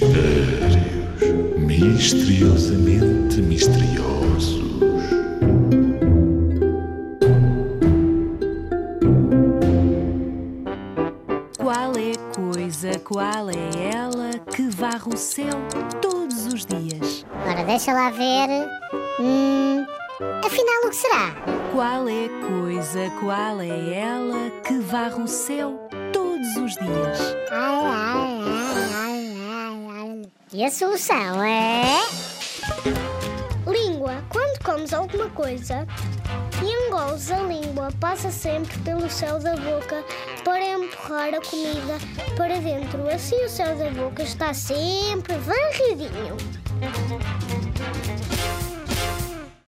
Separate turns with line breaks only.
Mistérios misteriosamente misteriosos.
Qual é a coisa, qual é ela que varre o céu todos os dias?
Ora, deixa lá ver. Hum, afinal, o que será?
Qual é a coisa, qual é ela que varre o céu todos os dias?
Ai, ai. E a solução é.
Língua. Quando comes alguma coisa e engoles a língua, passa sempre pelo céu da boca para empurrar a comida para dentro. Assim o céu da boca está sempre varridinho.